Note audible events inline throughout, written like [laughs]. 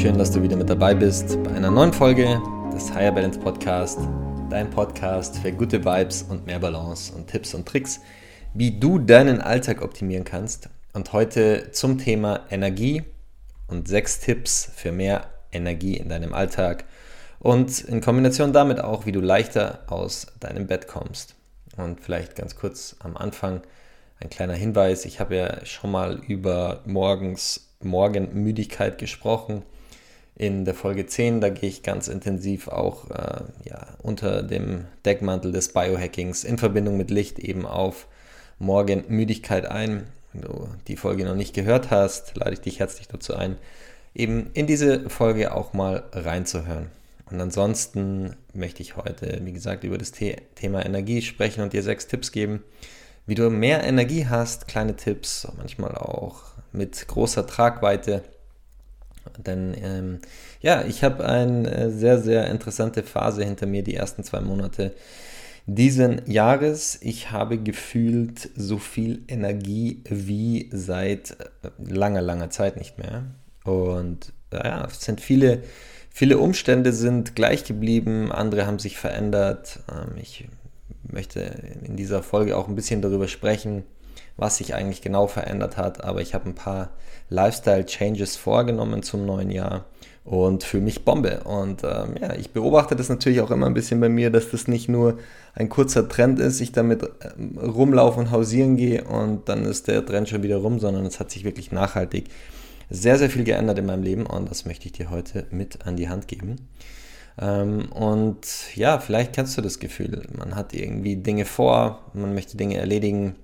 Schön, dass du wieder mit dabei bist bei einer neuen Folge des Higher Balance Podcast, dein Podcast für gute Vibes und mehr Balance und Tipps und Tricks, wie du deinen Alltag optimieren kannst. Und heute zum Thema Energie und sechs Tipps für mehr Energie in deinem Alltag und in Kombination damit auch, wie du leichter aus deinem Bett kommst. Und vielleicht ganz kurz am Anfang ein kleiner Hinweis. Ich habe ja schon mal über morgens Morgenmüdigkeit gesprochen in der Folge 10. Da gehe ich ganz intensiv auch äh, ja, unter dem Deckmantel des Biohackings in Verbindung mit Licht eben auf Morgenmüdigkeit ein. Wenn du die Folge noch nicht gehört hast, lade ich dich herzlich dazu ein, eben in diese Folge auch mal reinzuhören. Und ansonsten möchte ich heute, wie gesagt, über das Thema Energie sprechen und dir sechs Tipps geben, wie du mehr Energie hast. Kleine Tipps, manchmal auch mit großer Tragweite denn ähm, ja, ich habe eine äh, sehr, sehr interessante Phase hinter mir, die ersten zwei Monate diesen Jahres. Ich habe gefühlt so viel Energie wie seit äh, langer, langer Zeit nicht mehr. Und ja, es sind viele, viele Umstände sind gleich geblieben, andere haben sich verändert. Ähm, ich möchte in dieser Folge auch ein bisschen darüber sprechen, was sich eigentlich genau verändert hat, aber ich habe ein paar Lifestyle-Changes vorgenommen zum neuen Jahr und für mich Bombe. Und ähm, ja, ich beobachte das natürlich auch immer ein bisschen bei mir, dass das nicht nur ein kurzer Trend ist, ich damit ähm, rumlaufe und hausieren gehe und dann ist der Trend schon wieder rum, sondern es hat sich wirklich nachhaltig sehr, sehr viel geändert in meinem Leben und das möchte ich dir heute mit an die Hand geben. Ähm, und ja, vielleicht kennst du das Gefühl, man hat irgendwie Dinge vor, man möchte Dinge erledigen,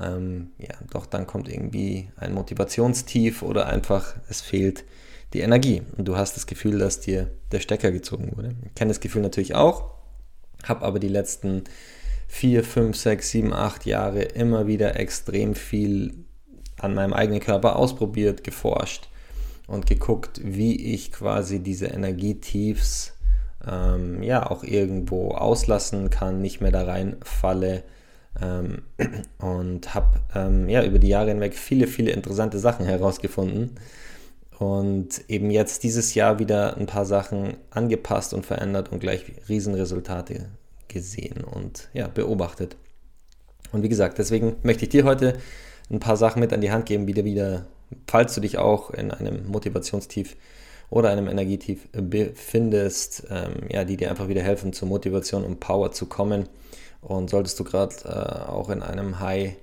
ähm, ja, doch dann kommt irgendwie ein Motivationstief oder einfach es fehlt die Energie und du hast das Gefühl, dass dir der Stecker gezogen wurde. Ich kenne das Gefühl natürlich auch, habe aber die letzten vier, fünf, sechs, sieben, acht Jahre immer wieder extrem viel an meinem eigenen Körper ausprobiert, geforscht und geguckt, wie ich quasi diese Energietiefs ähm, ja auch irgendwo auslassen kann, nicht mehr da reinfalle ähm, [clears throat] und habe ähm, ja, über die Jahre hinweg viele, viele interessante Sachen herausgefunden und eben jetzt dieses Jahr wieder ein paar Sachen angepasst und verändert und gleich Riesenresultate gesehen und ja, beobachtet. Und wie gesagt, deswegen möchte ich dir heute ein paar Sachen mit an die Hand geben, wie du wieder, falls du dich auch in einem Motivationstief oder einem Energietief befindest, ähm, ja, die dir einfach wieder helfen, zur Motivation und Power zu kommen und solltest du gerade äh, auch in einem High,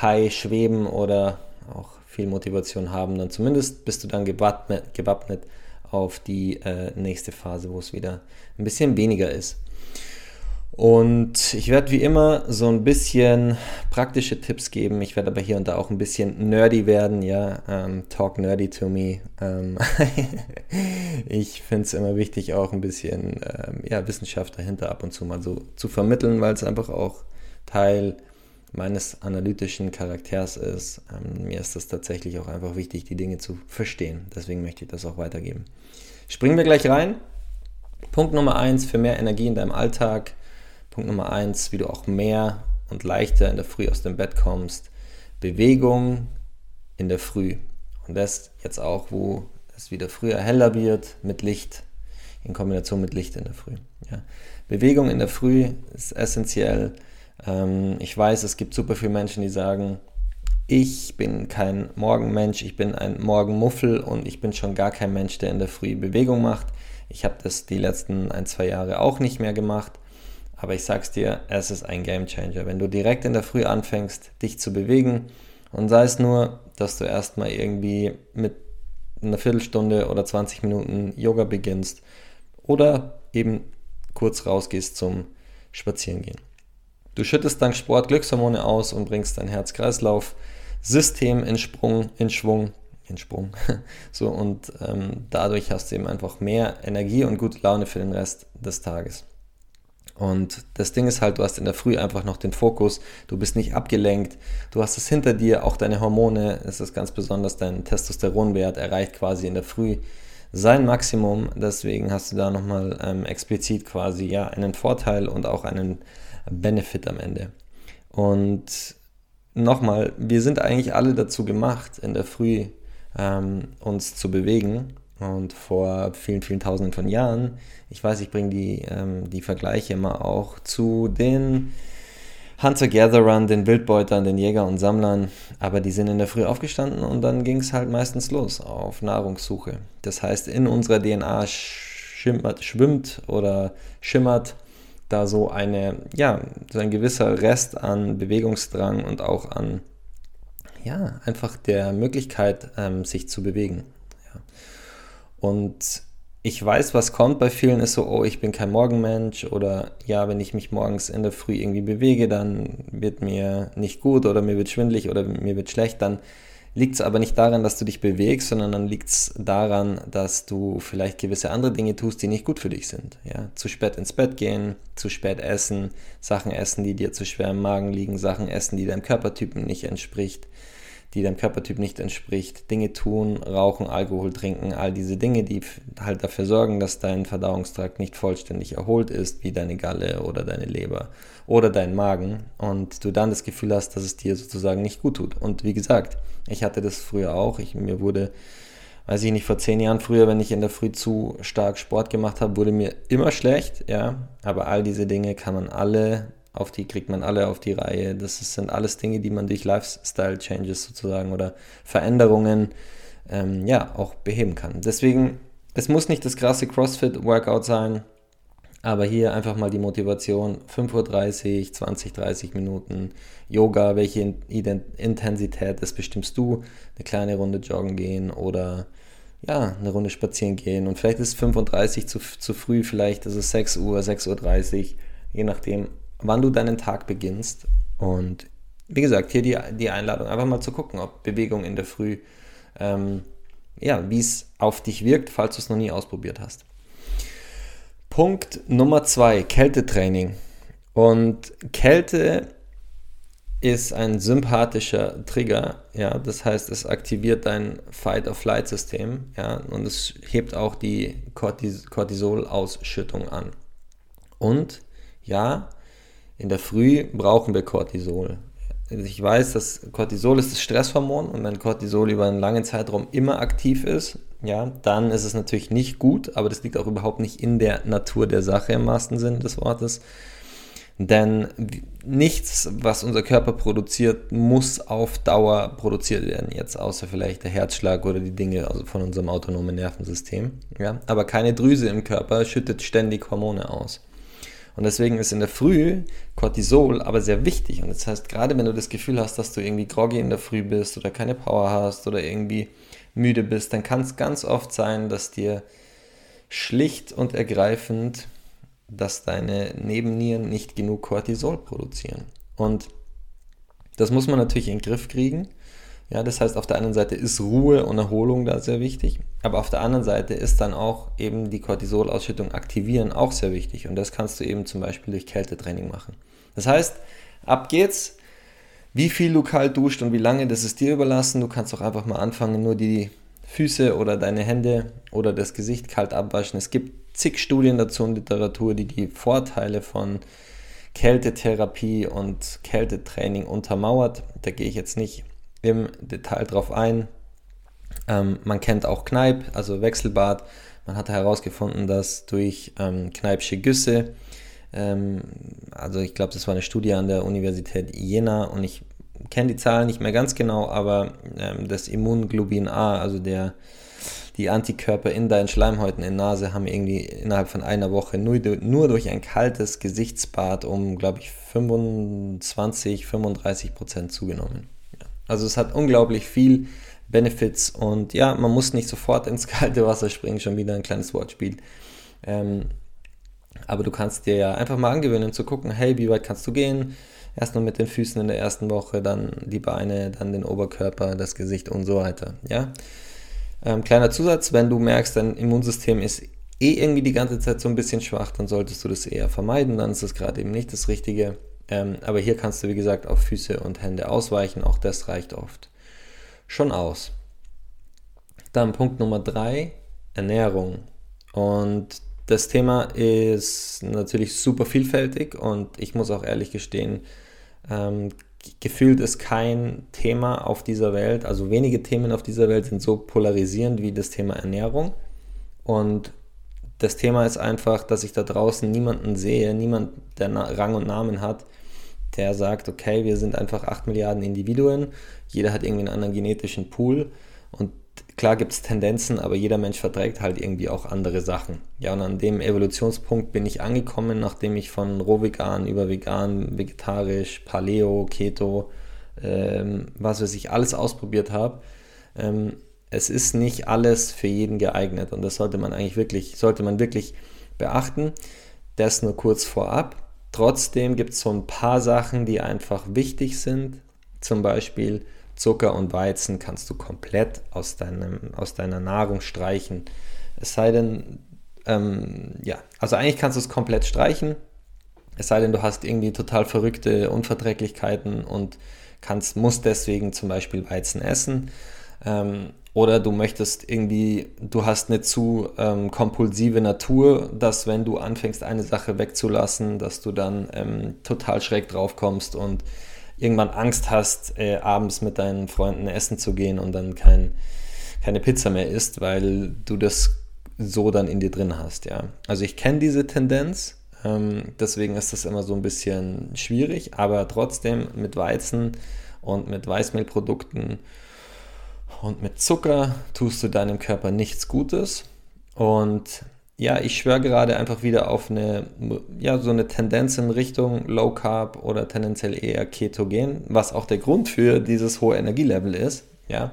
High schweben oder auch viel Motivation haben, dann zumindest bist du dann gewappnet, gewappnet auf die äh, nächste Phase, wo es wieder ein bisschen weniger ist. Und ich werde wie immer so ein bisschen praktische Tipps geben. Ich werde aber hier und da auch ein bisschen nerdy werden. Ja, ähm, talk nerdy to me. Ähm [laughs] ich finde es immer wichtig, auch ein bisschen ähm, ja, Wissenschaft dahinter ab und zu mal so zu vermitteln, weil es einfach auch Teil meines analytischen Charakters ist. Ähm, mir ist es tatsächlich auch einfach wichtig, die Dinge zu verstehen. Deswegen möchte ich das auch weitergeben. Springen wir gleich rein. Punkt Nummer eins für mehr Energie in deinem Alltag Punkt Nummer eins, wie du auch mehr und leichter in der Früh aus dem Bett kommst. Bewegung in der Früh. Und das jetzt auch, wo es wieder früher heller wird mit Licht, in Kombination mit Licht in der Früh. Ja. Bewegung in der Früh ist essentiell. Ähm, ich weiß, es gibt super viele Menschen, die sagen, ich bin kein Morgenmensch, ich bin ein Morgenmuffel und ich bin schon gar kein Mensch, der in der Früh Bewegung macht. Ich habe das die letzten ein, zwei Jahre auch nicht mehr gemacht. Aber ich sag's dir, es ist ein Game Changer. Wenn du direkt in der Früh anfängst, dich zu bewegen und sei es nur, dass du erstmal irgendwie mit einer Viertelstunde oder 20 Minuten Yoga beginnst oder eben kurz rausgehst zum Spazierengehen. Du schüttest dank Sport Glückshormone aus und bringst dein Herz-Kreislauf-System in Sprung, in Schwung. den Sprung. [laughs] so und ähm, dadurch hast du eben einfach mehr Energie und gute Laune für den Rest des Tages. Und das Ding ist halt, du hast in der Früh einfach noch den Fokus, du bist nicht abgelenkt, du hast es hinter dir, auch deine Hormone, es ist ganz besonders, dein Testosteronwert erreicht quasi in der Früh sein Maximum, deswegen hast du da nochmal ähm, explizit quasi ja einen Vorteil und auch einen Benefit am Ende. Und nochmal, wir sind eigentlich alle dazu gemacht, in der Früh ähm, uns zu bewegen. Und vor vielen, vielen Tausenden von Jahren, ich weiß, ich bringe die, ähm, die Vergleiche immer auch zu den Hunter-Gatherern, den Wildbeutern, den Jäger und Sammlern, aber die sind in der Früh aufgestanden und dann ging es halt meistens los auf Nahrungssuche. Das heißt, in unserer DNA schimmert, schwimmt oder schimmert da so eine, ja, so ein gewisser Rest an Bewegungsdrang und auch an, ja, einfach der Möglichkeit, ähm, sich zu bewegen. Ja. Und ich weiß, was kommt bei vielen ist so, oh, ich bin kein Morgenmensch oder ja, wenn ich mich morgens in der Früh irgendwie bewege, dann wird mir nicht gut oder mir wird schwindlig oder mir wird schlecht, dann liegt es aber nicht daran, dass du dich bewegst, sondern dann liegt es daran, dass du vielleicht gewisse andere Dinge tust, die nicht gut für dich sind. Ja? Zu spät ins Bett gehen, zu spät essen, Sachen essen, die dir zu schwer im Magen liegen, Sachen essen, die deinem Körpertypen nicht entspricht, die deinem Körpertyp nicht entspricht, Dinge tun, rauchen, Alkohol trinken, all diese Dinge, die halt dafür sorgen, dass dein Verdauungstrakt nicht vollständig erholt ist, wie deine Galle oder deine Leber oder dein Magen und du dann das Gefühl hast, dass es dir sozusagen nicht gut tut. Und wie gesagt, ich hatte das früher auch. Ich, mir wurde, weiß ich nicht, vor zehn Jahren früher, wenn ich in der Früh zu stark Sport gemacht habe, wurde mir immer schlecht, ja. Aber all diese Dinge kann man alle auf die, kriegt man alle auf die Reihe. Das sind alles Dinge, die man durch Lifestyle-Changes sozusagen oder Veränderungen ähm, ja auch beheben kann. Deswegen, es muss nicht das krasse CrossFit-Workout sein. Aber hier einfach mal die Motivation, 5.30 Uhr, 20, 30 Minuten Yoga, welche Intensität, das bestimmst du. Eine kleine Runde joggen gehen oder ja, eine Runde spazieren gehen. Und vielleicht ist es 35 zu, zu früh, vielleicht ist es 6 Uhr, 6.30 Uhr, je nachdem, wann du deinen Tag beginnst. Und wie gesagt, hier die, die Einladung, einfach mal zu gucken, ob Bewegung in der Früh, ähm, ja, wie es auf dich wirkt, falls du es noch nie ausprobiert hast. Punkt Nummer zwei, Kältetraining. Und Kälte ist ein sympathischer Trigger, ja, das heißt, es aktiviert dein Fight-of-Flight-System, ja, und es hebt auch die Cortis Cortisol-Ausschüttung an. Und ja, in der Früh brauchen wir Cortisol. Ich weiß, dass Cortisol ist das Stresshormon und wenn Cortisol über einen langen Zeitraum immer aktiv ist, ja, dann ist es natürlich nicht gut, aber das liegt auch überhaupt nicht in der Natur der Sache im wahrsten Sinne des Wortes. Denn nichts, was unser Körper produziert, muss auf Dauer produziert werden, jetzt außer vielleicht der Herzschlag oder die Dinge von unserem autonomen Nervensystem. Ja? Aber keine Drüse im Körper schüttet ständig Hormone aus. Und deswegen ist in der Früh Cortisol aber sehr wichtig. Und das heißt, gerade wenn du das Gefühl hast, dass du irgendwie groggy in der Früh bist oder keine Power hast oder irgendwie müde bist, dann kann es ganz oft sein, dass dir schlicht und ergreifend, dass deine Nebennieren nicht genug Cortisol produzieren. Und das muss man natürlich in den Griff kriegen. Ja, das heißt, auf der einen Seite ist Ruhe und Erholung da sehr wichtig, aber auf der anderen Seite ist dann auch eben die Cortisolausschüttung aktivieren auch sehr wichtig und das kannst du eben zum Beispiel durch Kältetraining machen. Das heißt, ab geht's, wie viel du kalt duscht und wie lange, das ist dir überlassen. Du kannst auch einfach mal anfangen, nur die Füße oder deine Hände oder das Gesicht kalt abwaschen. Es gibt zig Studien dazu in Literatur, die die Vorteile von Kältetherapie und Kältetraining untermauert. Da gehe ich jetzt nicht im Detail drauf ein. Ähm, man kennt auch Kneipp, also Wechselbad. Man hat herausgefunden, dass durch ähm, Kneipsche Güsse ähm, also ich glaube, das war eine Studie an der Universität Jena und ich kenne die Zahlen nicht mehr ganz genau, aber ähm, das Immunglobin A, also der, die Antikörper in deinen Schleimhäuten in der Nase, haben irgendwie innerhalb von einer Woche nur, nur durch ein kaltes Gesichtsbad um, glaube ich, 25, 35 Prozent zugenommen. Also es hat unglaublich viel Benefits und ja, man muss nicht sofort ins kalte Wasser springen, schon wieder ein kleines Wortspiel. Ähm, aber du kannst dir ja einfach mal angewöhnen zu gucken, hey, wie weit kannst du gehen? erst nur mit den Füßen in der ersten Woche, dann die Beine, dann den Oberkörper, das Gesicht und so weiter. Ja? Ähm, kleiner Zusatz, wenn du merkst, dein Immunsystem ist eh irgendwie die ganze Zeit so ein bisschen schwach, dann solltest du das eher vermeiden, dann ist das gerade eben nicht das Richtige. Ähm, aber hier kannst du, wie gesagt, auf Füße und Hände ausweichen, auch das reicht oft schon aus. Dann Punkt Nummer drei, Ernährung. Und das Thema ist natürlich super vielfältig und ich muss auch ehrlich gestehen, ähm, gefühlt ist kein Thema auf dieser Welt, also wenige Themen auf dieser Welt sind so polarisierend wie das Thema Ernährung. Und das Thema ist einfach, dass ich da draußen niemanden sehe, niemand, der Rang und Namen hat, der sagt, okay, wir sind einfach 8 Milliarden Individuen, jeder hat irgendwie einen anderen genetischen Pool und klar gibt es Tendenzen, aber jeder Mensch verträgt halt irgendwie auch andere Sachen. Ja, und an dem Evolutionspunkt bin ich angekommen, nachdem ich von Rohvegan über vegan, vegetarisch, Paleo, Keto, ähm, was weiß ich, alles ausprobiert habe. Ähm, es ist nicht alles für jeden geeignet und das sollte man eigentlich wirklich, sollte man wirklich beachten. Das nur kurz vorab. Trotzdem gibt es so ein paar Sachen, die einfach wichtig sind. Zum Beispiel Zucker und Weizen kannst du komplett aus, deinem, aus deiner Nahrung streichen. Es sei denn, ähm, ja, also eigentlich kannst du es komplett streichen. Es sei denn, du hast irgendwie total verrückte Unverträglichkeiten und kannst, musst deswegen zum Beispiel Weizen essen. Ähm, oder du möchtest irgendwie, du hast eine zu ähm, kompulsive Natur, dass wenn du anfängst, eine Sache wegzulassen, dass du dann ähm, total schräg drauf kommst und irgendwann Angst hast, äh, abends mit deinen Freunden essen zu gehen und dann kein, keine Pizza mehr isst, weil du das so dann in dir drin hast, ja. Also ich kenne diese Tendenz, ähm, deswegen ist das immer so ein bisschen schwierig, aber trotzdem mit Weizen und mit Weißmehlprodukten und mit Zucker tust du deinem Körper nichts Gutes. Und ja, ich schwöre gerade einfach wieder auf eine, ja, so eine Tendenz in Richtung Low Carb oder tendenziell eher Ketogen, was auch der Grund für dieses hohe Energielevel ist. Ja,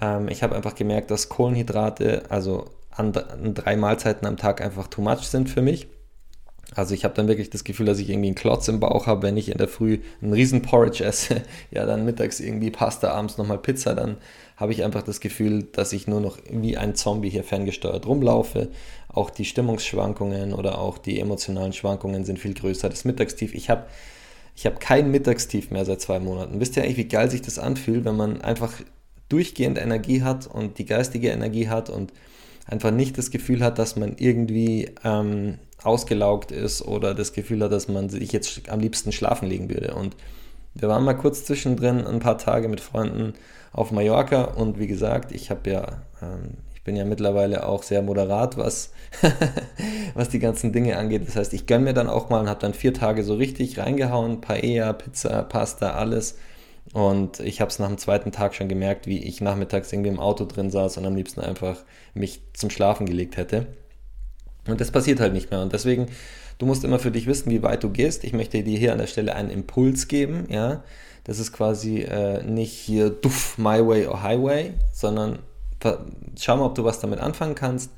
ähm, ich habe einfach gemerkt, dass Kohlenhydrate, also an, an drei Mahlzeiten am Tag einfach too much sind für mich. Also ich habe dann wirklich das Gefühl, dass ich irgendwie einen Klotz im Bauch habe, wenn ich in der Früh einen riesen Porridge esse, [laughs] ja dann mittags irgendwie Pasta, abends nochmal Pizza, dann habe ich einfach das Gefühl, dass ich nur noch wie ein Zombie hier ferngesteuert rumlaufe. Auch die Stimmungsschwankungen oder auch die emotionalen Schwankungen sind viel größer. Das Mittagstief, ich habe ich hab kein Mittagstief mehr seit zwei Monaten. Wisst ihr eigentlich, wie geil sich das anfühlt, wenn man einfach durchgehend Energie hat und die geistige Energie hat und einfach nicht das Gefühl hat, dass man irgendwie ähm, ausgelaugt ist oder das Gefühl hat, dass man sich jetzt am liebsten schlafen legen würde. Und wir waren mal kurz zwischendrin ein paar Tage mit Freunden auf Mallorca und wie gesagt, ich habe ja, ähm, ich bin ja mittlerweile auch sehr moderat, was, [laughs] was die ganzen Dinge angeht. Das heißt, ich gönne mir dann auch mal und habe dann vier Tage so richtig reingehauen, Paella, Pizza, Pasta, alles. Und ich habe es nach dem zweiten Tag schon gemerkt, wie ich nachmittags irgendwie im Auto drin saß und am liebsten einfach mich zum Schlafen gelegt hätte. Und das passiert halt nicht mehr. Und deswegen, du musst immer für dich wissen, wie weit du gehst. Ich möchte dir hier an der Stelle einen Impuls geben, ja. Das ist quasi äh, nicht hier duff, my way or highway, sondern schau mal, ob du was damit anfangen kannst.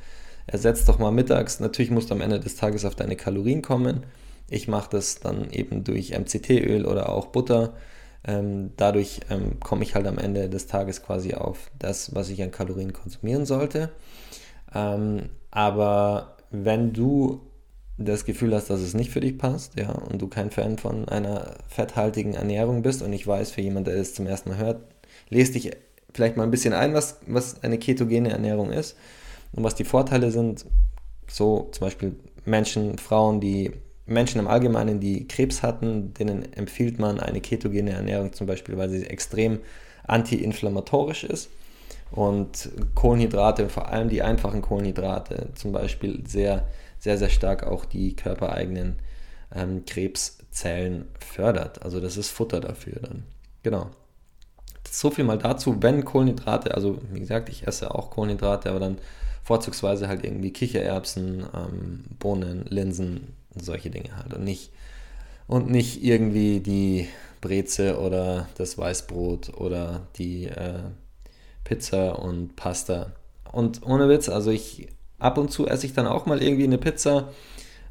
Ersetz doch mal mittags. Natürlich musst du am Ende des Tages auf deine Kalorien kommen. Ich mache das dann eben durch MCT-Öl oder auch Butter. Ähm, dadurch ähm, komme ich halt am Ende des Tages quasi auf das, was ich an Kalorien konsumieren sollte. Ähm, aber wenn du das Gefühl hast, dass es nicht für dich passt, ja, und du kein Fan von einer fetthaltigen Ernährung bist, und ich weiß, für jemanden, der es zum ersten Mal hört, lest dich vielleicht mal ein bisschen ein, was, was eine ketogene Ernährung ist und was die Vorteile sind. So zum Beispiel Menschen, Frauen, die Menschen im Allgemeinen, die Krebs hatten, denen empfiehlt man eine ketogene Ernährung zum Beispiel, weil sie extrem antiinflammatorisch ist und Kohlenhydrate, vor allem die einfachen Kohlenhydrate, zum Beispiel sehr, sehr, sehr stark auch die körpereigenen ähm, Krebszellen fördert. Also das ist Futter dafür dann. Genau. So viel mal dazu, wenn Kohlenhydrate, also wie gesagt, ich esse auch Kohlenhydrate, aber dann vorzugsweise halt irgendwie Kichererbsen, ähm, Bohnen, Linsen, solche Dinge halt und nicht und nicht irgendwie die Breze oder das Weißbrot oder die äh, Pizza und Pasta. Und ohne Witz, also ich ab und zu esse ich dann auch mal irgendwie eine Pizza,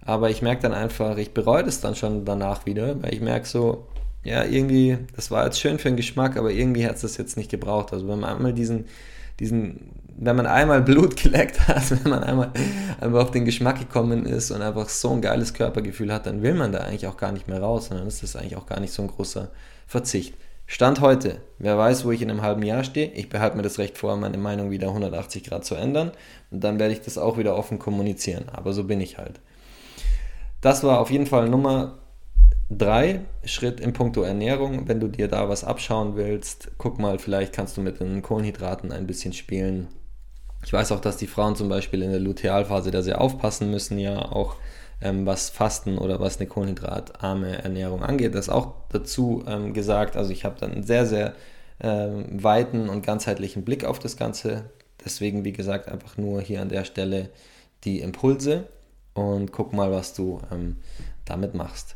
aber ich merke dann einfach, ich bereue das dann schon danach wieder, weil ich merke so, ja, irgendwie, das war jetzt schön für den Geschmack, aber irgendwie hat es das jetzt nicht gebraucht. Also wenn man einmal diesen, diesen, wenn man einmal Blut [laughs] geleckt hat, wenn man einmal einfach auf den Geschmack gekommen ist und einfach so ein geiles Körpergefühl hat, dann will man da eigentlich auch gar nicht mehr raus, sondern ist das eigentlich auch gar nicht so ein großer Verzicht. Stand heute, wer weiß, wo ich in einem halben Jahr stehe. Ich behalte mir das Recht vor, meine Meinung wieder 180 Grad zu ändern. Und dann werde ich das auch wieder offen kommunizieren. Aber so bin ich halt. Das war auf jeden Fall Nummer drei Schritt in puncto Ernährung. Wenn du dir da was abschauen willst, guck mal, vielleicht kannst du mit den Kohlenhydraten ein bisschen spielen. Ich weiß auch, dass die Frauen zum Beispiel in der Lutealphase da sehr aufpassen müssen, ja, auch ähm, was Fasten oder was eine kohlenhydratarme Ernährung angeht. Das auch dazu ähm, gesagt. Also ich habe dann einen sehr, sehr ähm, weiten und ganzheitlichen Blick auf das Ganze. Deswegen, wie gesagt, einfach nur hier an der Stelle die Impulse und guck mal, was du ähm, damit machst.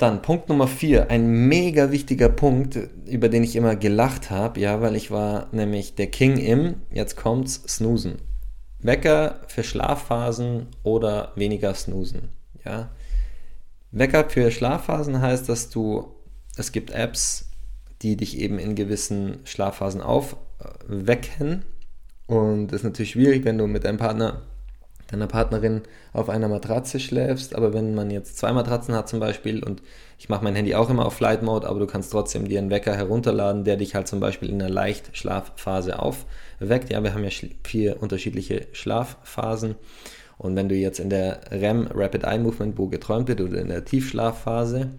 Dann Punkt Nummer 4, ein mega wichtiger Punkt, über den ich immer gelacht habe, ja, weil ich war nämlich der King im, jetzt kommt's, Snoosen. Wecker für Schlafphasen oder weniger Snoosen, ja. Wecker für Schlafphasen heißt, dass du, es gibt Apps, die dich eben in gewissen Schlafphasen aufwecken und das ist natürlich schwierig, wenn du mit deinem Partner deiner Partnerin auf einer Matratze schläfst. Aber wenn man jetzt zwei Matratzen hat zum Beispiel und ich mache mein Handy auch immer auf Flight Mode, aber du kannst trotzdem dir einen Wecker herunterladen, der dich halt zum Beispiel in einer leicht Schlafphase aufweckt. Ja, wir haben ja vier unterschiedliche Schlafphasen. Und wenn du jetzt in der REM, Rapid Eye Movement, wo geträumt wird, oder in der Tiefschlafphase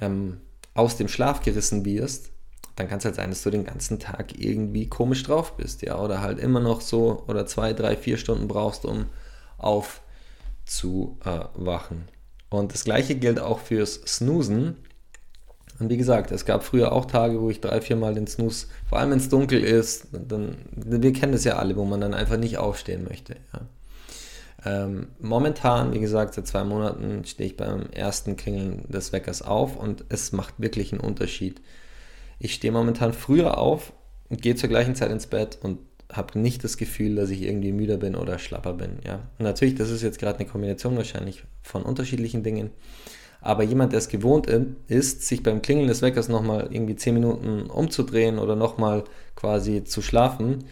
ähm, aus dem Schlaf gerissen wirst, dann kann es halt sein, dass du den ganzen Tag irgendwie komisch drauf bist, ja, oder halt immer noch so oder zwei, drei, vier Stunden brauchst, um aufzuwachen. Und das gleiche gilt auch fürs Snoosen. Und wie gesagt, es gab früher auch Tage, wo ich drei, vier Mal den Snooze, vor allem wenn es dunkel ist, dann, wir kennen das ja alle, wo man dann einfach nicht aufstehen möchte. Ja. Ähm, momentan, wie gesagt, seit zwei Monaten stehe ich beim ersten Klingeln des Weckers auf und es macht wirklich einen Unterschied. Ich stehe momentan früher auf und gehe zur gleichen Zeit ins Bett und habe nicht das Gefühl, dass ich irgendwie müder bin oder schlapper bin. Ja? Natürlich, das ist jetzt gerade eine Kombination wahrscheinlich von unterschiedlichen Dingen. Aber jemand, der es gewohnt ist, sich beim Klingeln des Weckers nochmal irgendwie 10 Minuten umzudrehen oder nochmal quasi zu schlafen,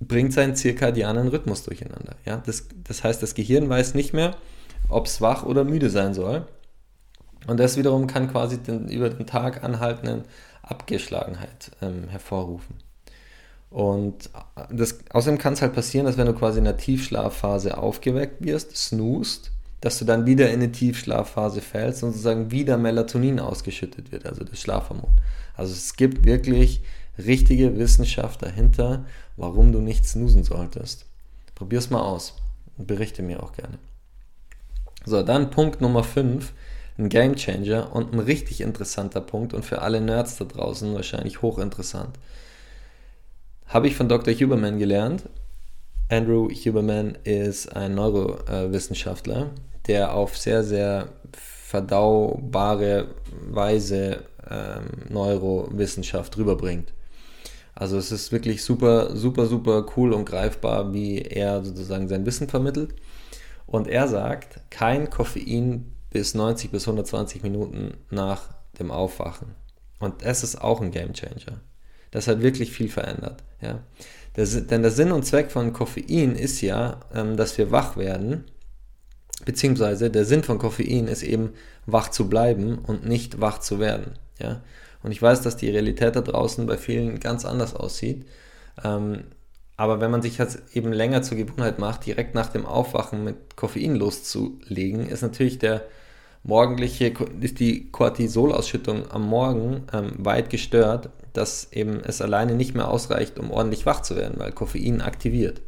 bringt seinen zirkadianen Rhythmus durcheinander. Ja? Das, das heißt, das Gehirn weiß nicht mehr, ob es wach oder müde sein soll. Und das wiederum kann quasi den über den Tag anhaltenden Abgeschlagenheit ähm, hervorrufen. Und das, außerdem kann es halt passieren, dass wenn du quasi in der Tiefschlafphase aufgeweckt wirst, snoost, dass du dann wieder in eine Tiefschlafphase fällst und sozusagen wieder Melatonin ausgeschüttet wird, also das Schlafhormon. Also es gibt wirklich richtige Wissenschaft dahinter, warum du nicht snoosen solltest. Probier es mal aus und berichte mir auch gerne. So, dann Punkt Nummer 5, ein Game Changer und ein richtig interessanter Punkt und für alle Nerds da draußen wahrscheinlich hochinteressant habe ich von Dr. Huberman gelernt. Andrew Huberman ist ein Neurowissenschaftler, der auf sehr, sehr verdaubare Weise ähm, Neurowissenschaft rüberbringt. Also es ist wirklich super, super, super cool und greifbar, wie er sozusagen sein Wissen vermittelt. Und er sagt, kein Koffein bis 90 bis 120 Minuten nach dem Aufwachen. Und das ist auch ein Game Changer. Das hat wirklich viel verändert. Ja. Der, denn der Sinn und Zweck von Koffein ist ja, ähm, dass wir wach werden, beziehungsweise der Sinn von Koffein ist eben, wach zu bleiben und nicht wach zu werden. Ja. Und ich weiß, dass die Realität da draußen bei vielen ganz anders aussieht. Ähm, aber wenn man sich das eben länger zur Gewohnheit macht, direkt nach dem Aufwachen mit Koffein loszulegen, ist natürlich der morgendliche, ist die Cortisolausschüttung am Morgen ähm, weit gestört dass eben es alleine nicht mehr ausreicht, um ordentlich wach zu werden, weil Koffein aktiviert.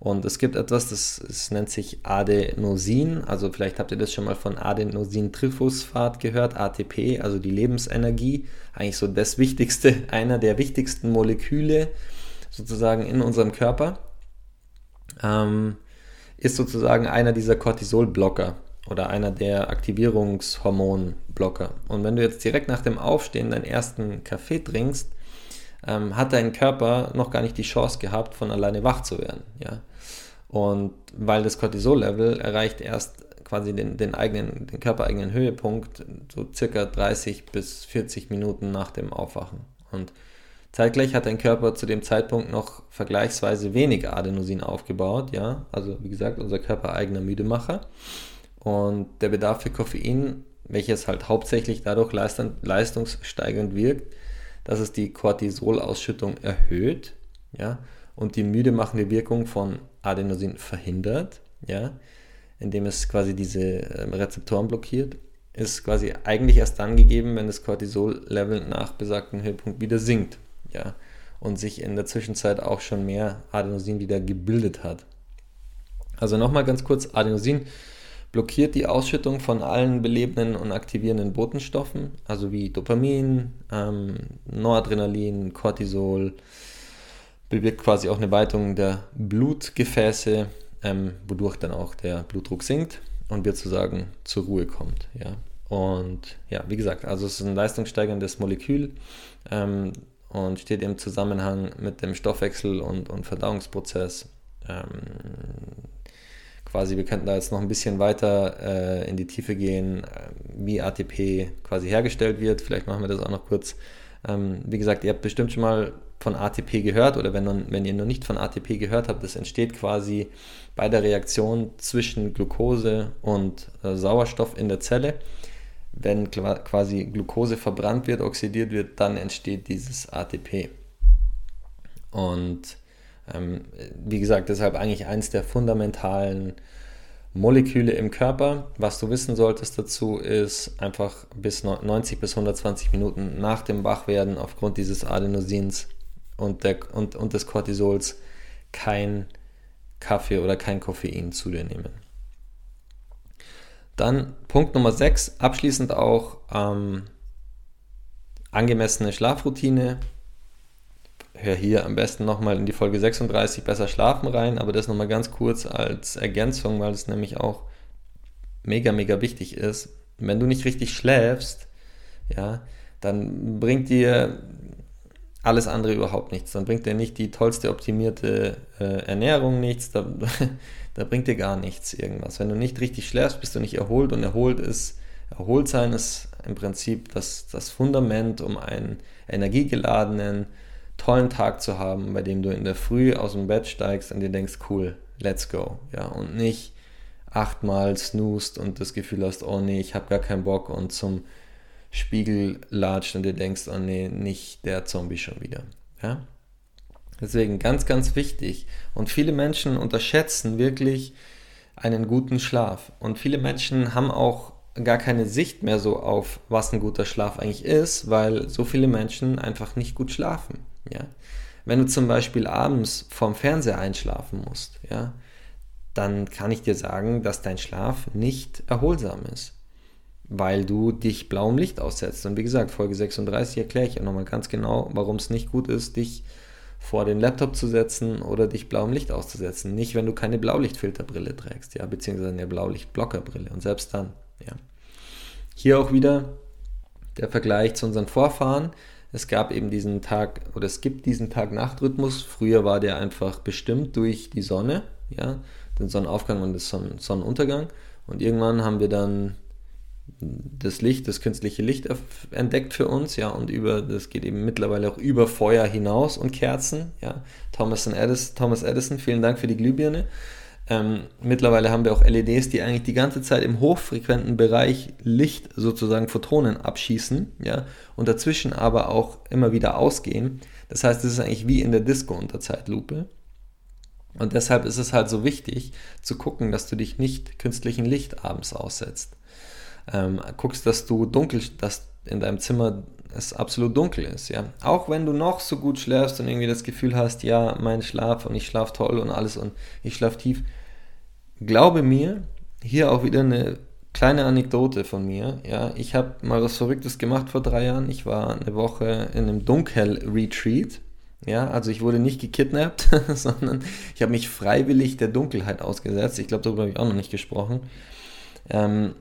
Und es gibt etwas, das, das nennt sich Adenosin, also vielleicht habt ihr das schon mal von Adenosintriphosphat gehört, ATP, also die Lebensenergie, eigentlich so das wichtigste, [laughs] einer der wichtigsten Moleküle sozusagen in unserem Körper, ähm, ist sozusagen einer dieser Cortisolblocker oder einer der Aktivierungshormonblocker. Und wenn du jetzt direkt nach dem Aufstehen deinen ersten Kaffee trinkst, ähm, hat dein Körper noch gar nicht die Chance gehabt, von alleine wach zu werden. Ja? Und weil das Cortisol-Level erreicht erst quasi den, den eigenen, den körpereigenen Höhepunkt so circa 30 bis 40 Minuten nach dem Aufwachen. Und zeitgleich hat dein Körper zu dem Zeitpunkt noch vergleichsweise wenig Adenosin aufgebaut, ja, also wie gesagt, unser körpereigener Müdemacher. Und der Bedarf für Koffein, welches halt hauptsächlich dadurch leistungssteigernd wirkt, dass es die Cortisolausschüttung erhöht, ja, und die müde machende Wirkung von Adenosin verhindert, ja, indem es quasi diese ähm, Rezeptoren blockiert, ist quasi eigentlich erst dann gegeben, wenn das Cortisol-Level nach besagtem Höhepunkt wieder sinkt, ja, und sich in der Zwischenzeit auch schon mehr Adenosin wieder gebildet hat. Also nochmal ganz kurz, Adenosin blockiert die Ausschüttung von allen belebenden und aktivierenden Botenstoffen, also wie Dopamin, ähm, Noradrenalin, Cortisol, bewirkt quasi auch eine Weitung der Blutgefäße, ähm, wodurch dann auch der Blutdruck sinkt und wir sozusagen zur Ruhe kommt. Ja. Und ja, wie gesagt, also es ist ein leistungssteigerndes Molekül ähm, und steht im Zusammenhang mit dem Stoffwechsel und, und Verdauungsprozess. Ähm, quasi, wir könnten da jetzt noch ein bisschen weiter äh, in die Tiefe gehen, äh, wie ATP quasi hergestellt wird. Vielleicht machen wir das auch noch kurz. Ähm, wie gesagt, ihr habt bestimmt schon mal von ATP gehört oder wenn, wenn ihr noch nicht von ATP gehört habt, das entsteht quasi bei der Reaktion zwischen Glucose und äh, Sauerstoff in der Zelle. Wenn quasi Glucose verbrannt wird, oxidiert wird, dann entsteht dieses ATP. Und ähm, wie gesagt, deshalb eigentlich eins der fundamentalen Moleküle im Körper. Was du wissen solltest dazu ist einfach bis 90 bis 120 Minuten nach dem Wachwerden aufgrund dieses Adenosins und, der, und, und des Cortisols kein Kaffee oder kein Koffein zu dir nehmen. Dann Punkt Nummer 6, abschließend auch ähm, angemessene Schlafroutine hör hier am besten nochmal in die Folge 36 besser schlafen rein, aber das nochmal ganz kurz als Ergänzung, weil es nämlich auch mega, mega wichtig ist. Wenn du nicht richtig schläfst, ja, dann bringt dir alles andere überhaupt nichts. Dann bringt dir nicht die tollste optimierte äh, Ernährung nichts, da, [laughs] da bringt dir gar nichts irgendwas. Wenn du nicht richtig schläfst, bist du nicht erholt und erholt ist, erholt sein ist im Prinzip das, das Fundament, um einen energiegeladenen, tollen Tag zu haben, bei dem du in der Früh aus dem Bett steigst und dir denkst, cool, let's go. Ja, und nicht achtmal snoost und das Gefühl hast, oh nee, ich habe gar keinen Bock und zum Spiegel latscht und dir denkst, oh nee, nicht der Zombie schon wieder. Ja? Deswegen ganz, ganz wichtig. Und viele Menschen unterschätzen wirklich einen guten Schlaf. Und viele Menschen haben auch gar keine Sicht mehr so auf, was ein guter Schlaf eigentlich ist, weil so viele Menschen einfach nicht gut schlafen. Ja? Wenn du zum Beispiel abends vorm Fernseher einschlafen musst, ja, dann kann ich dir sagen, dass dein Schlaf nicht erholsam ist, weil du dich blauem Licht aussetzt. Und wie gesagt, Folge 36 erkläre ich ja nochmal ganz genau, warum es nicht gut ist, dich vor den Laptop zu setzen oder dich blauem Licht auszusetzen. Nicht, wenn du keine Blaulichtfilterbrille trägst, ja, beziehungsweise eine Blaulichtblockerbrille. Und selbst dann, ja. Hier auch wieder der Vergleich zu unseren Vorfahren. Es gab eben diesen Tag oder es gibt diesen Tag-Nacht-Rhythmus. Früher war der einfach bestimmt durch die Sonne, ja, den Sonnenaufgang und den Sonnen Sonnenuntergang. Und irgendwann haben wir dann das Licht, das künstliche Licht entdeckt für uns, ja, und über, das geht eben mittlerweile auch über Feuer hinaus und Kerzen, ja. Thomas Edison, Thomas Edison, vielen Dank für die Glühbirne. Ähm, mittlerweile haben wir auch LEDs, die eigentlich die ganze Zeit im hochfrequenten Bereich Licht sozusagen Photonen abschießen, ja, und dazwischen aber auch immer wieder ausgehen. Das heißt, es ist eigentlich wie in der Disco unter Zeitlupe. Und deshalb ist es halt so wichtig zu gucken, dass du dich nicht künstlichen Licht abends aussetzt. Ähm, guckst, dass du dunkel, dass in deinem Zimmer es absolut dunkel ist, ja. Auch wenn du noch so gut schläfst und irgendwie das Gefühl hast, ja, mein Schlaf und ich schlafe toll und alles und ich schlafe tief, glaube mir, hier auch wieder eine kleine Anekdote von mir. Ja, ich habe mal was Verrücktes gemacht vor drei Jahren. Ich war eine Woche in einem Dunkel-Retreat. Ja, also ich wurde nicht gekidnappt, [laughs] sondern ich habe mich freiwillig der Dunkelheit ausgesetzt. Ich glaube, darüber habe ich auch noch nicht gesprochen. Ähm,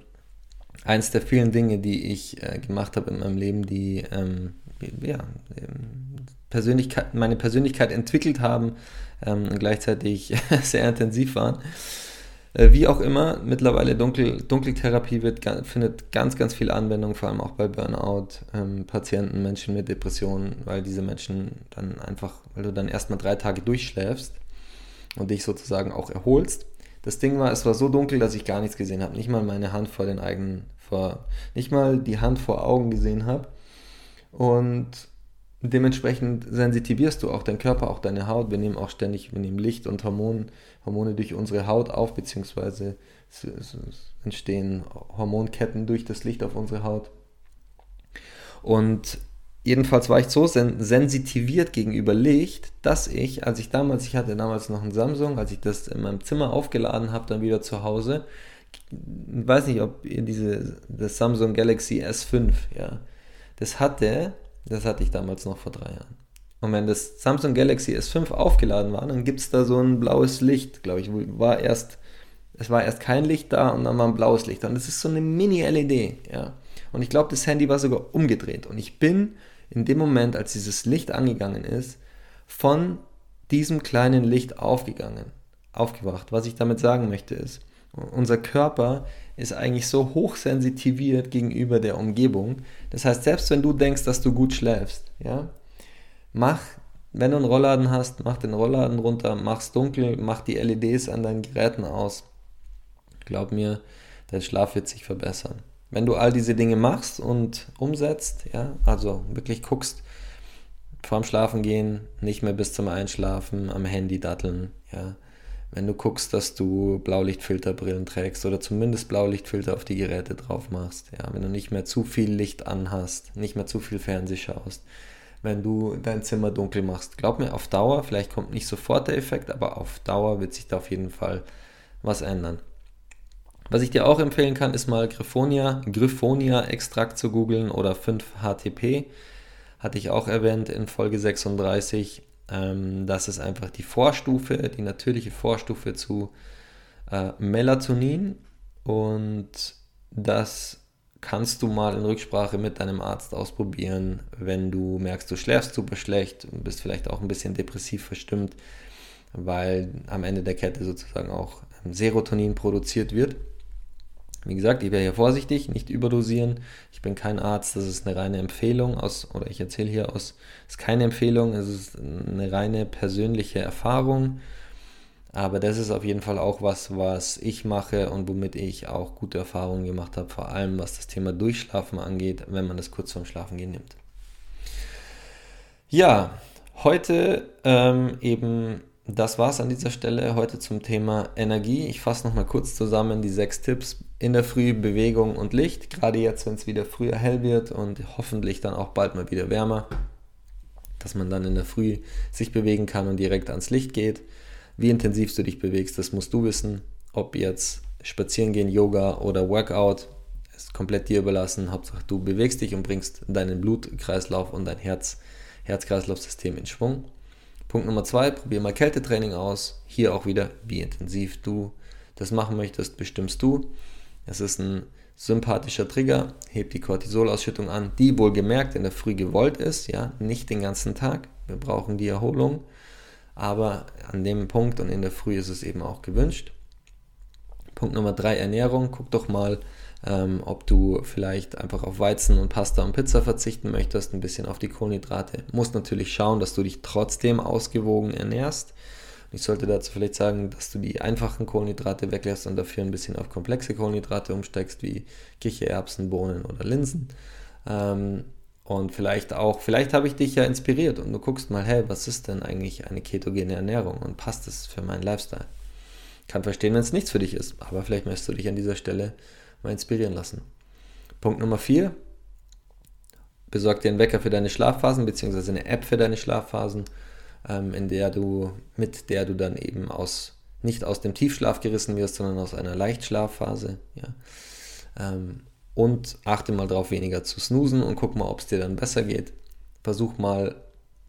eins der vielen Dinge, die ich äh, gemacht habe in meinem Leben, die ähm, ja, ähm, Persönlichkeit, meine Persönlichkeit entwickelt haben ähm, und gleichzeitig [laughs] sehr intensiv waren. Äh, wie auch immer, mittlerweile Dunkel, Dunkeltherapie wird, findet ganz, ganz viel Anwendung, vor allem auch bei Burnout-Patienten, ähm, Menschen mit Depressionen, weil diese Menschen dann einfach, weil du dann erstmal drei Tage durchschläfst und dich sozusagen auch erholst. Das Ding war, es war so dunkel, dass ich gar nichts gesehen habe. Nicht mal meine Hand vor den eigenen, vor, nicht mal die Hand vor Augen gesehen habe. Und dementsprechend sensitivierst du auch deinen Körper, auch deine Haut. Wir nehmen auch ständig, wir nehmen Licht und Hormon, Hormone durch unsere Haut auf, beziehungsweise es, es entstehen Hormonketten durch das Licht auf unsere Haut. Und jedenfalls war ich so sen sensitiviert gegenüber Licht, dass ich, als ich damals, ich hatte damals noch ein Samsung, als ich das in meinem Zimmer aufgeladen habe, dann wieder zu Hause, ich weiß nicht, ob ihr diese, das Samsung Galaxy S5, ja, das hatte das hatte ich damals noch vor drei Jahren. Und wenn das Samsung Galaxy S5 aufgeladen war, dann gibt es da so ein blaues Licht, glaube ich. War erst, es war erst kein Licht da und dann war ein blaues Licht. Und das ist so eine Mini-LED, ja. Und ich glaube, das Handy war sogar umgedreht. Und ich bin in dem Moment, als dieses Licht angegangen ist, von diesem kleinen Licht aufgegangen, aufgewacht. Was ich damit sagen möchte ist, unser Körper ist eigentlich so hochsensitiviert gegenüber der Umgebung. Das heißt, selbst wenn du denkst, dass du gut schläfst, ja, mach, wenn du einen Rollladen hast, mach den Rollladen runter, mach's dunkel, mach die LEDs an deinen Geräten aus. Glaub mir, dein Schlaf wird sich verbessern. Wenn du all diese Dinge machst und umsetzt, ja, also wirklich guckst, vorm Schlafen gehen, nicht mehr bis zum Einschlafen am Handy datteln, ja, wenn du guckst, dass du Blaulichtfilterbrillen trägst oder zumindest Blaulichtfilter auf die Geräte drauf machst, ja, wenn du nicht mehr zu viel Licht anhast, nicht mehr zu viel Fernseh schaust, wenn du dein Zimmer dunkel machst. Glaub mir, auf Dauer, vielleicht kommt nicht sofort der Effekt, aber auf Dauer wird sich da auf jeden Fall was ändern. Was ich dir auch empfehlen kann, ist mal Griffonia, Griffonia Extrakt zu googeln oder 5-HTP. Hatte ich auch erwähnt in Folge 36. Ähm, das ist einfach die Vorstufe, die natürliche Vorstufe zu äh, Melatonin und das kannst du mal in Rücksprache mit deinem Arzt ausprobieren, wenn du merkst, du schläfst super schlecht und bist vielleicht auch ein bisschen depressiv verstimmt, weil am Ende der Kette sozusagen auch Serotonin produziert wird. Wie gesagt, ich wäre hier vorsichtig, nicht überdosieren. Ich bin kein Arzt, das ist eine reine Empfehlung aus, oder ich erzähle hier aus, es ist keine Empfehlung, es ist eine reine persönliche Erfahrung. Aber das ist auf jeden Fall auch was, was ich mache und womit ich auch gute Erfahrungen gemacht habe, vor allem was das Thema Durchschlafen angeht, wenn man das kurz vorm Schlafengehen nimmt. Ja, heute ähm, eben das war es an dieser Stelle heute zum Thema Energie. Ich fasse nochmal kurz zusammen die sechs Tipps in der Früh, Bewegung und Licht. Gerade jetzt, wenn es wieder früher hell wird und hoffentlich dann auch bald mal wieder wärmer, dass man dann in der Früh sich bewegen kann und direkt ans Licht geht. Wie intensiv du dich bewegst, das musst du wissen. Ob jetzt spazieren gehen, Yoga oder Workout, ist komplett dir überlassen. Hauptsache du bewegst dich und bringst deinen Blutkreislauf und dein Herz, Herz-Kreislauf-System in Schwung. Punkt Nummer zwei, probier mal Kältetraining aus. Hier auch wieder, wie intensiv du das machen möchtest, bestimmst du. Es ist ein sympathischer Trigger, hebt die Cortisolausschüttung an, die wohlgemerkt in der Früh gewollt ist, ja, nicht den ganzen Tag. Wir brauchen die Erholung, aber an dem Punkt und in der Früh ist es eben auch gewünscht. Punkt Nummer drei, Ernährung. Guck doch mal, ähm, ob du vielleicht einfach auf Weizen und Pasta und Pizza verzichten möchtest, ein bisschen auf die Kohlenhydrate. Musst natürlich schauen, dass du dich trotzdem ausgewogen ernährst. Ich sollte dazu vielleicht sagen, dass du die einfachen Kohlenhydrate weglässt und dafür ein bisschen auf komplexe Kohlenhydrate umsteigst, wie Kichererbsen, Bohnen oder Linsen. Ähm, und vielleicht auch, vielleicht habe ich dich ja inspiriert und du guckst mal, hey, was ist denn eigentlich eine ketogene Ernährung und passt es für meinen Lifestyle? Kann verstehen, wenn es nichts für dich ist, aber vielleicht möchtest du dich an dieser Stelle mal inspirieren lassen. Punkt Nummer 4. Besorg dir einen Wecker für deine Schlafphasen, beziehungsweise eine App für deine Schlafphasen, ähm, in der du, mit der du dann eben aus, nicht aus dem Tiefschlaf gerissen wirst, sondern aus einer Leichtschlafphase. Ja. Ähm, und achte mal darauf, weniger zu snoosen und guck mal, ob es dir dann besser geht. Versuch mal,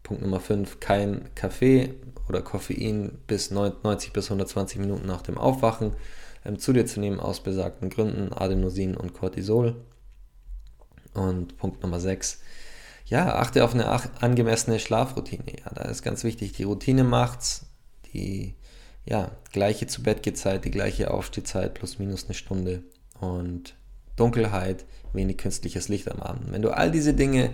Punkt Nummer 5, kein Kaffee oder Koffein bis 90 bis 120 Minuten nach dem Aufwachen ähm, zu dir zu nehmen aus besagten Gründen, Adenosin und Cortisol. Und Punkt Nummer 6, ja, achte auf eine angemessene Schlafroutine. Ja, da ist ganz wichtig, die Routine macht's, die, ja, gleiche zu Bett die gleiche Aufstehzeit plus minus eine Stunde und Dunkelheit, wenig künstliches Licht am Abend. Wenn du all diese Dinge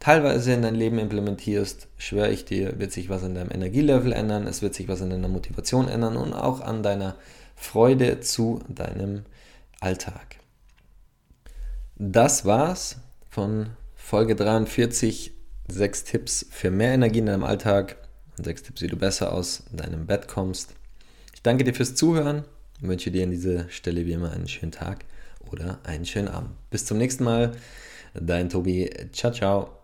teilweise in dein Leben implementierst, schwöre ich dir, wird sich was an deinem Energielevel ändern, es wird sich was an deiner Motivation ändern und auch an deiner Freude zu deinem Alltag. Das war's von Folge 43. Sechs Tipps für mehr Energie in deinem Alltag und sechs Tipps, wie du besser aus deinem Bett kommst. Ich danke dir fürs Zuhören und wünsche dir an dieser Stelle wie immer einen schönen Tag oder einen schönen Abend. Bis zum nächsten Mal. Dein Tobi. Ciao, ciao.